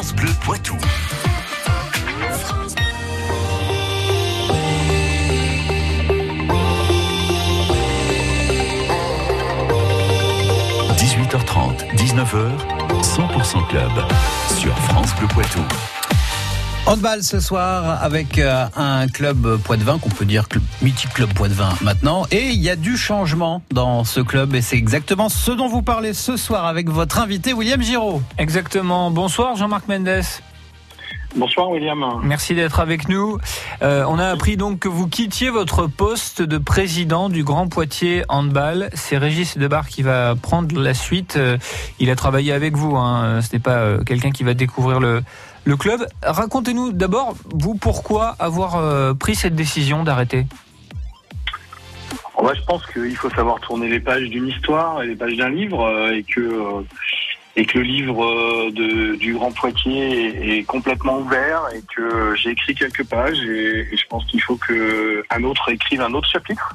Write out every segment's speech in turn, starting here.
France Bleu Poitou. – 18h30, 19h, 100% Club sur France Bleu Poitou. Handball ce soir avec euh, un club Poitvin qu'on peut dire mythique club Poitvin maintenant et il y a du changement dans ce club et c'est exactement ce dont vous parlez ce soir avec votre invité William Giraud. Exactement. Bonsoir Jean-Marc Mendes. Bonsoir William. Merci d'être avec nous. Euh, on a appris donc que vous quittiez votre poste de président du Grand Poitiers Handball. C'est Régis Debar qui va prendre la suite. Euh, il a travaillé avec vous. Hein. Ce n'est pas euh, quelqu'un qui va découvrir le, le club. Racontez-nous d'abord, vous, pourquoi avoir euh, pris cette décision d'arrêter? Je pense qu'il faut savoir tourner les pages d'une histoire et les pages d'un livre euh, et que, euh, et que le livre de, du Grand Poitiers est, complètement ouvert et que j'ai écrit quelques pages et, je pense qu'il faut qu'un autre écrive un autre chapitre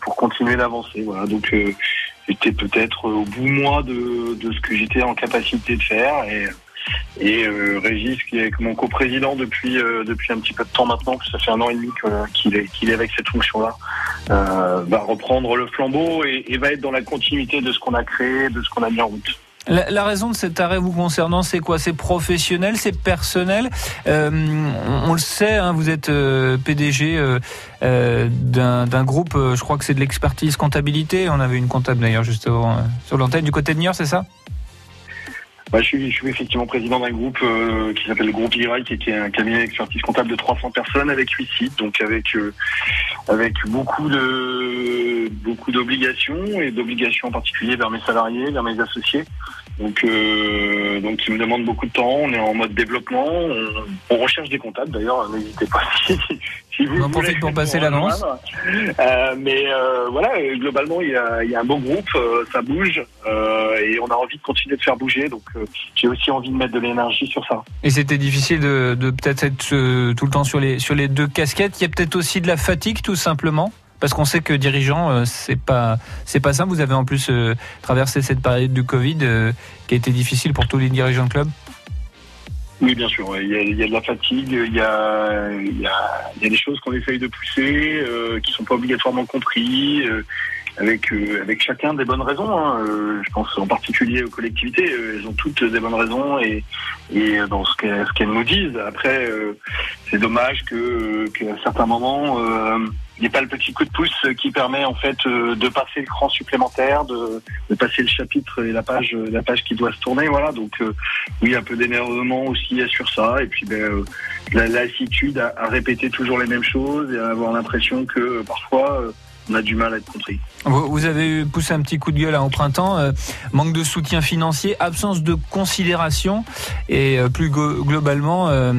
pour continuer d'avancer. Voilà, donc j'étais peut-être au bout moi de, de ce que j'étais en capacité de faire et et euh, Régis, qui est mon coprésident depuis euh, depuis un petit peu de temps maintenant, que ça fait un an et demi qu'il est qu'il est avec cette fonction-là, euh, va reprendre le flambeau et, va être dans la continuité de ce qu'on a créé, de ce qu'on a mis en route. La, raison de cet arrêt vous concernant, c'est quoi? C'est professionnel, c'est personnel? on, le sait, hein, vous êtes PDG d'un groupe, je crois que c'est de l'expertise comptabilité. On avait une comptable d'ailleurs juste sur l'antenne du côté de Niort, c'est ça? Bah, je, suis, je suis effectivement président d'un groupe euh, qui s'appelle le groupe IRAI, qui, est un cabinet d'expertise comptable de 300 personnes avec 8 sites, donc avec euh, avec beaucoup de beaucoup d'obligations et d'obligations en particulier vers mes salariés, vers mes associés. Donc, euh, donc, il me demande beaucoup de temps. On est en mode développement. On, recherche des comptables. D'ailleurs, n'hésitez pas si, si vous. On en profite pour passer l'annonce. Euh, mais euh, voilà, globalement, il y a, il y a un bon groupe. Euh, ça bouge et on a envie de continuer de faire bouger. Donc, j'ai aussi envie de mettre de l'énergie sur ça. Et c'était difficile de, de peut-être être tout le temps sur les sur les deux casquettes. Il y a peut-être aussi de la fatigue, tout simplement. Parce qu'on sait que dirigeant, euh, c'est pas c'est pas simple. Vous avez en plus euh, traversé cette période du Covid euh, qui a été difficile pour tous les dirigeants de club. Oui, bien sûr. Il y a, de la fatigue, il y a, il y a, des choses qu'on essaye de pousser, euh, qui sont pas obligatoirement compris, avec avec chacun des bonnes raisons. Hein. je pense en particulier aux collectivités, elles ont toutes des bonnes raisons et, et dans ce qu'elles nous disent. Après, c'est dommage que qu'à certains moments il n'y a pas le petit coup de pouce qui permet en fait euh, de passer le cran supplémentaire, de, de, passer le chapitre et la page, la page qui doit se tourner. Voilà, donc euh, oui, un peu d'énervement aussi sur ça, et puis ben, euh, la lassitude à, à, répéter toujours les mêmes choses et à avoir l'impression que parfois on a du mal à être compris. Vous avez poussé un petit coup de gueule au printemps, euh, manque de soutien financier, absence de considération et euh, plus globalement, euh,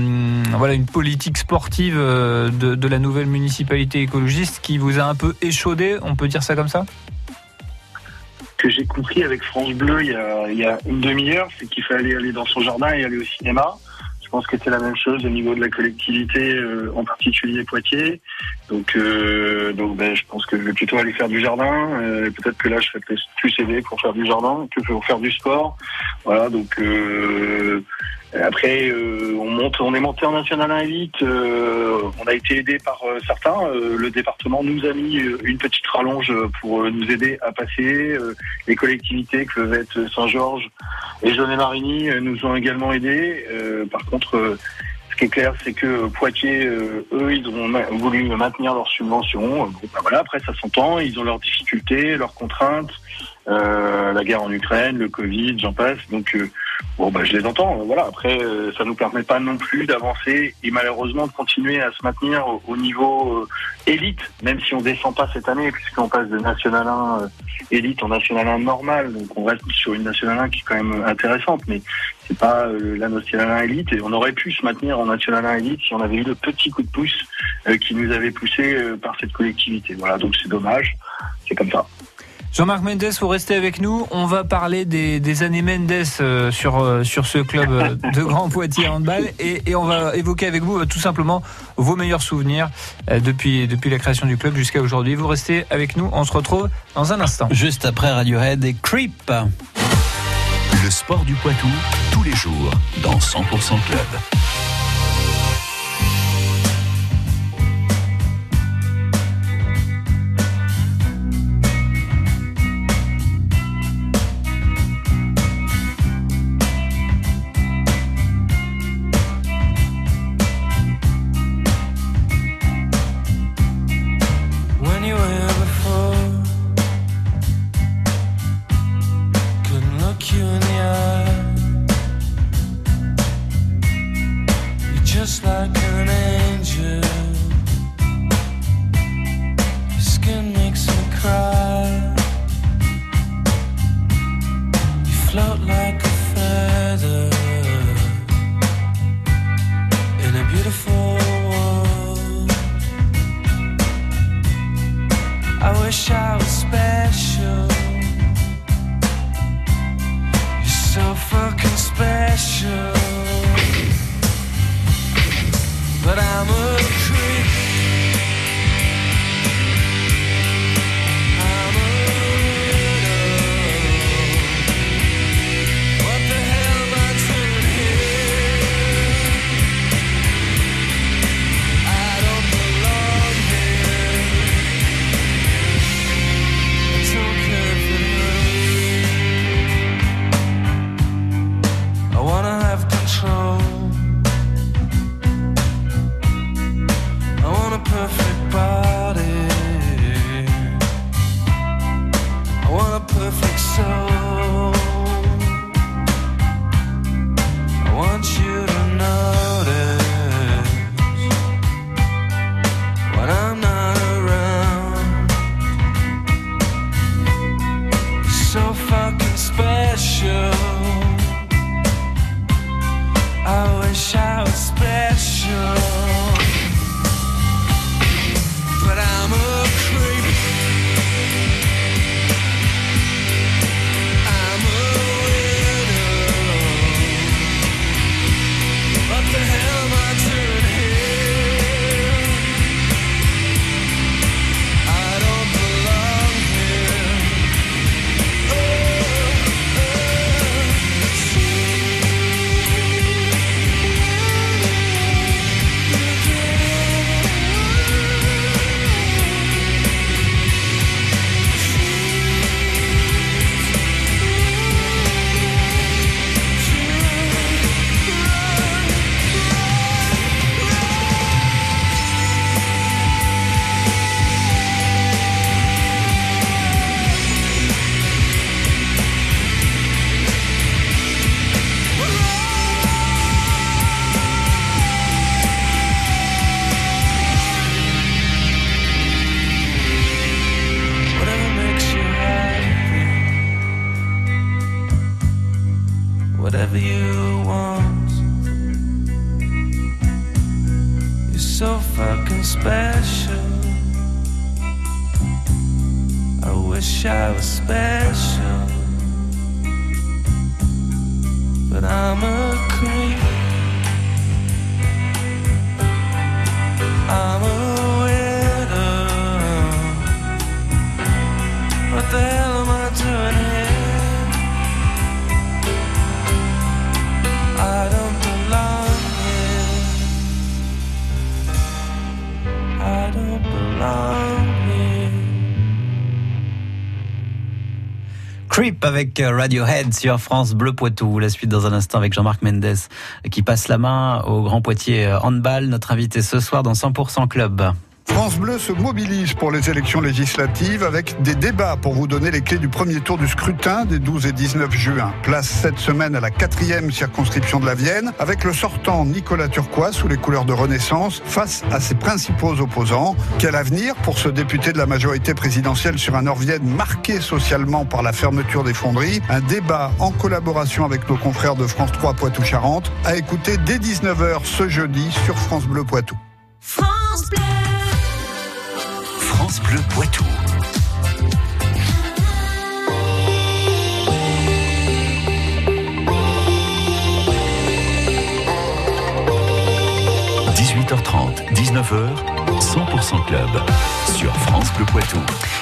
voilà une politique sportive de, de, la nouvelle municipalité écologiste qui vous a un peu échaudé, on peut dire ça comme ça? Que j'ai compris avec France Bleu il y a, il y a une demi-heure, c'est qu'il fallait aller dans son jardin et aller au cinéma. Je pense que c'est la même chose au niveau de la collectivité, euh, en particulier Poitiers. Donc, euh, ben, je pense que je vais plutôt aller faire du jardin. Euh, peut-être que là, je serais plus aidé pour faire du jardin que pour faire du sport. Voilà, donc après, on est monté en National 1 Elite. Euh, on a été aidé par certains. le département nous a mis une petite rallonge pour nous aider à passer. les collectivités, être Saint-Georges et Jeunet-Marigny, nous ont également aidés. par contre, ce qui est clair, c'est que Poitiers, eux, ils ont voulu maintenir leurs subventions. Ben voilà, après, ça s'entend. Ils ont leurs difficultés, leurs contraintes. la guerre en Ukraine, le Covid, j'en passe. Donc Bon, bah, je les entends. Voilà. Après, euh, ça nous permet pas non plus d'avancer et malheureusement de continuer à se maintenir au, niveau euh, élite, même si on descend pas cette année, puisqu'on passe de National 1 euh, élite en National 1 normal. Donc, on reste sur une National 1 qui est quand même intéressante, mais c'est pas la National 1 élite. Et on aurait pu se maintenir en National 1 élite si on avait eu le petit coup de pouce qui nous avait poussé par cette collectivité. Voilà. Donc, c'est dommage. C'est comme ça. Jean-Marc Mendes, vous restez avec nous. On va parler des, années Mendes euh, sur, euh, sur ce club euh, de Grand Poitiers Handball et, et on va évoquer avec vous tout simplement vos meilleurs souvenirs depuis, depuis la création du club jusqu'à aujourd'hui. Vous restez avec nous. On se retrouve dans un instant. Juste après Radiohead et Creep. Le sport du Poitou, tous les jours, dans 100% Club. Float like a feather in a beautiful world. I wish I was special. You're so fucking special. Creep avec euh, Radiohead sur France Bleu Poitou. La suite dans un instant avec Jean-Marc Mendes qui passe la main au Grand Poitiers euh, Handball, notre invité ce soir dans 100% Club. France Bleu se mobilise pour les élections législatives avec des débats pour vous donner les clés du premier tour du scrutin des 12 et 19 juin. Place cette semaine à la quatrième circonscription de la Vienne avec le sortant Nicolas Turquois sous les couleurs de Renaissance face à ses principaux opposants. Quel avenir pour ce député de la majorité présidentielle sur un Nord-Vienne marqué socialement par la fermeture des fonderies? Un débat en collaboration avec nos confrères de France 3 Poitou-Charentes à écouter dès 19h ce jeudi sur France Bleu Poitou. France Bleu Poitou. – 18h30, 19h, 100% Club sur France Bleu Poitou.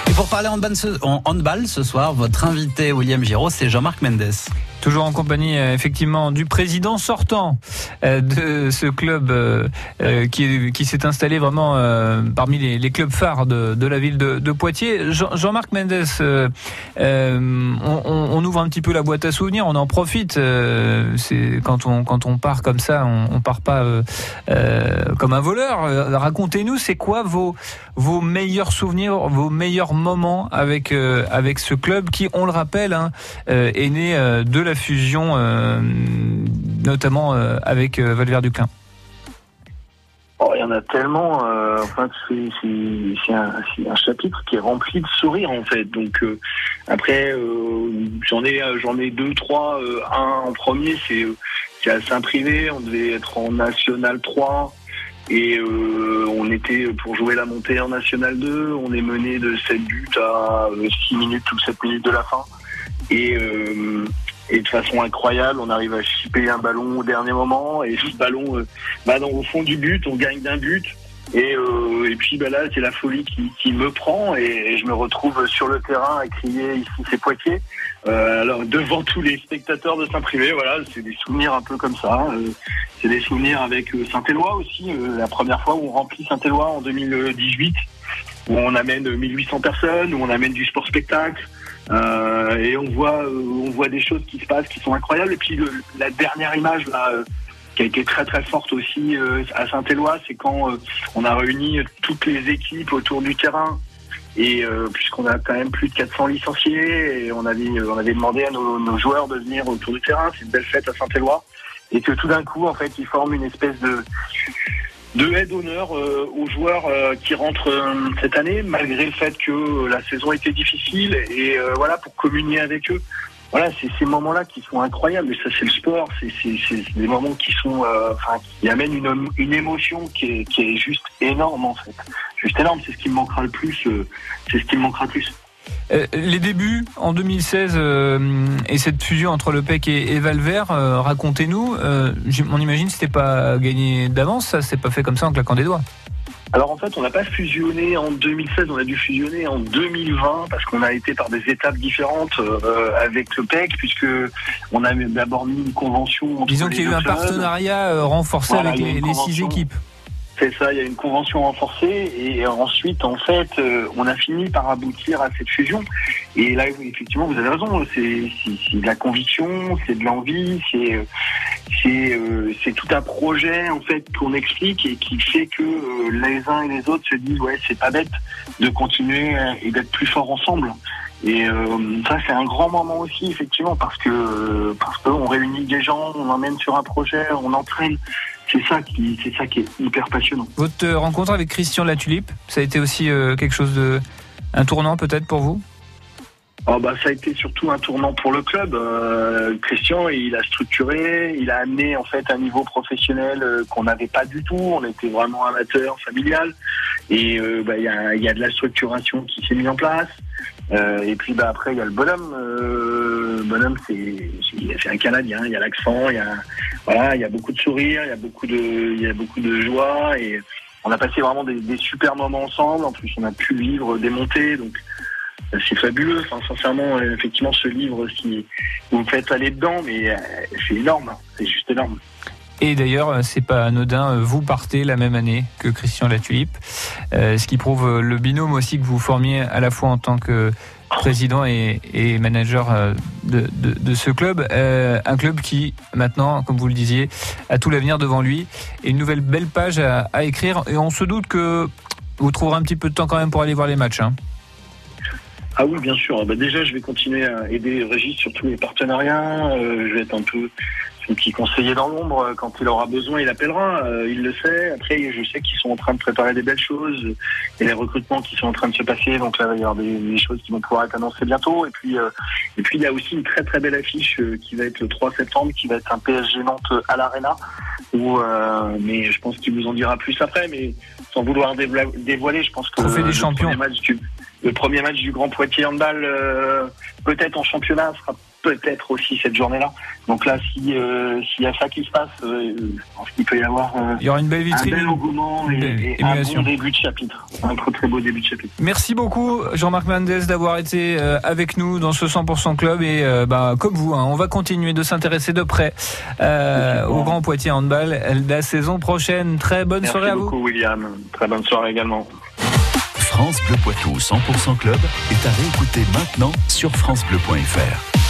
Et pour parler en handball ce soir, votre invité William Giraud, c'est Jean-Marc Mendes. Toujours en compagnie euh, effectivement du président sortant euh, de ce club euh, qui, qui s'est installé vraiment parmi les, clubs phares de, la ville de, Poitiers. Jean- Jean-Marc Mendes, euh, euh, on, ouvre un petit peu la boîte à souvenirs, on en profite. c'est quand on quand on part comme ça, on, on part pas comme un voleur. Racontez-nous, c'est quoi vos vos meilleurs souvenirs, vos meilleurs moments avec avec ce club qui, on le rappelle, hein, est né de la fusion, euh, notamment euh, avec euh, Valverde Duclin. Oh, il y en a tellement. c'est un, chapitre qui est rempli de sourires en fait. Donc après, j'en ai j'en ai deux trois. un en premier, c'est c'est à Saint-Privé. On devait être en National 3 et on était pour jouer la montée en National 2. On est mené de 7 buts à 6 minutes ou 7 minutes de la fin. Et et de façon incroyable, on arrive à chipper un ballon au dernier moment et ce ballon bah, dans, au fond du but, on gagne d'un but. Et, euh, et puis bah, là, c'est la folie qui, qui me prend et, je me retrouve sur le terrain à crier ici c'est Poitiers. Euh, alors devant tous les spectateurs de Saint-Privé, voilà, c'est des souvenirs un peu comme ça. Euh, c'est des souvenirs avec euh, Saint-Éloi aussi, la première fois où on remplit Saint-Éloi en 2018, où on amène 1800 personnes, où on amène du sport spectacle. Euh, et on voit, on voit des choses qui se passent qui sont incroyables. Et puis le- la dernière image là, euh, qui a été très très forte aussi euh, à Saint-Éloi, c'est quand on a réuni toutes les équipes autour du terrain. Et puisqu'on a quand même plus de 400 licenciés, et on avait, on avait demandé à nos, nos joueurs de venir autour du terrain, c'est une belle fête à Saint-Éloi, et que tout d'un coup, en fait, ils forment une espèce de, de aide d'honneur aux joueurs euh, qui rentrent euh, cette année, malgré le fait que euh, la saison était difficile, et voilà, pour communier avec eux. Voilà, c'est ces moments-là qui sont incroyables, et ça c'est le sport, c'est des moments qui amènent une, émotion qui est, qui est juste énorme en fait, juste énorme. C'est ce qui me manquera le plus, c'est ce qui me manquera le plus. Euh, les débuts en 2016 euh, et cette fusion entre le PEC et, et Valvert, euh, racontez-nous. Euh, on imagine que c'était pas gagné d'avance, ça s'est pas fait comme ça en claquant des doigts. Alors en fait, on n'a pas fusionné en 2016, on a dû fusionner en 2020 parce qu'on a été par des étapes différentes avec le PEC puisque on a d'abord mis une convention. entre Disons qu'il y a eu un partenariat renforcé Voilà, avec les, six équipes. C'est ça, il y a une convention renforcée et ensuite, en fait, euh, on a fini par aboutir à cette fusion. Et là, effectivement, vous avez raison, c'est de la conviction, c'est de l'envie, c'est c'est euh, tout un projet en fait qu'on explique et qui fait que euh, les uns et les autres se disent ouais, c'est pas bête de continuer euh, et d'être plus forts ensemble. Et euh, ça, c'est un grand moment aussi, effectivement, parce que euh, parce qu'on réunit des gens, on emmène sur un projet, on entraîne. C'est ça qui, c'est ça qui est hyper passionnant. Votre rencontre avec Christian Latulipe, ça a été aussi euh, quelque chose de un tournant peut-être pour vous? Oh bah ça a été surtout un tournant pour le club. Euh, Christian, il a structuré, il a amené en fait un niveau professionnel euh, qu'on n'avait pas du tout. On était vraiment amateur, familial, et euh, bah, il y, a, y a de la structuration qui s'est mise en place. Euh, et puis bah après il y a le bonhomme. Euh, bonhomme c'est un Canadien. Il y a l'accent, il y a voilà, il y a beaucoup de sourires, il y a beaucoup de il y a beaucoup de joie et on a passé vraiment des, des super moments ensemble. En plus on a pu vivre des montées donc c'est fabuleux. Enfin, sincèrement, effectivement, ce livre, si vous me faites aller dedans, mais c'est énorme. C'est juste énorme. Et d'ailleurs, euh, c'est pas anodin, euh, vous partez la même année que Christian Latulipe, euh, ce qui prouve le binôme aussi que vous formiez à la fois en tant que président et, manager de, ce club. Un club qui, maintenant, comme vous le disiez, a tout l'avenir devant lui et une nouvelle belle page à, écrire. Et on se doute que vous trouverez un petit peu de temps quand même pour aller voir les matchs. hein. Ah oui, bien sûr. Bah, déjà, je vais continuer à aider Régis sur tous les partenariats. Je vais être un peu son petit conseiller dans l'ombre. Quand il aura besoin, il appellera. Euh, il le sait. Après, je sais qu'ils sont en train de préparer des belles choses. Il y a les recrutements qui sont en train de se passer. Donc là, il va y avoir des, des choses qui vont pouvoir être annoncées bientôt. Et puis, euh, et puis, il y a aussi une très très belle affiche euh, qui va être le 3 septembre, qui va être un PSG Nantes à l'Arena. Où, euh, mais je pense qu'il vous en dira plus après. Mais sans vouloir dévoiler, je pense que Trophée des le champions. premier match du le premier match du Grand Poitiers handball, euh, peut-être en championnat, sera peut-être aussi cette journée-là. Donc là, si euh, s'il y a ça qui se passe, euh, je pense qu'il peut y avoir euh, Il y aura une belle un vitrine. bel engouement et, une belle et un bon début de chapitre, un très très beau début de chapitre. Merci beaucoup Jean-Marc Mendes d'avoir été euh, avec nous dans ce 100% club et euh, bah, comme vous, hein, on va continuer de s'intéresser de près euh, au Grand Poitiers Handball la saison prochaine. Très bonne Merci soirée à vous. beaucoup, William. Très bonne soirée également. France Bleu Poitou 100% Club est à réécouter maintenant sur FranceBleu.fr.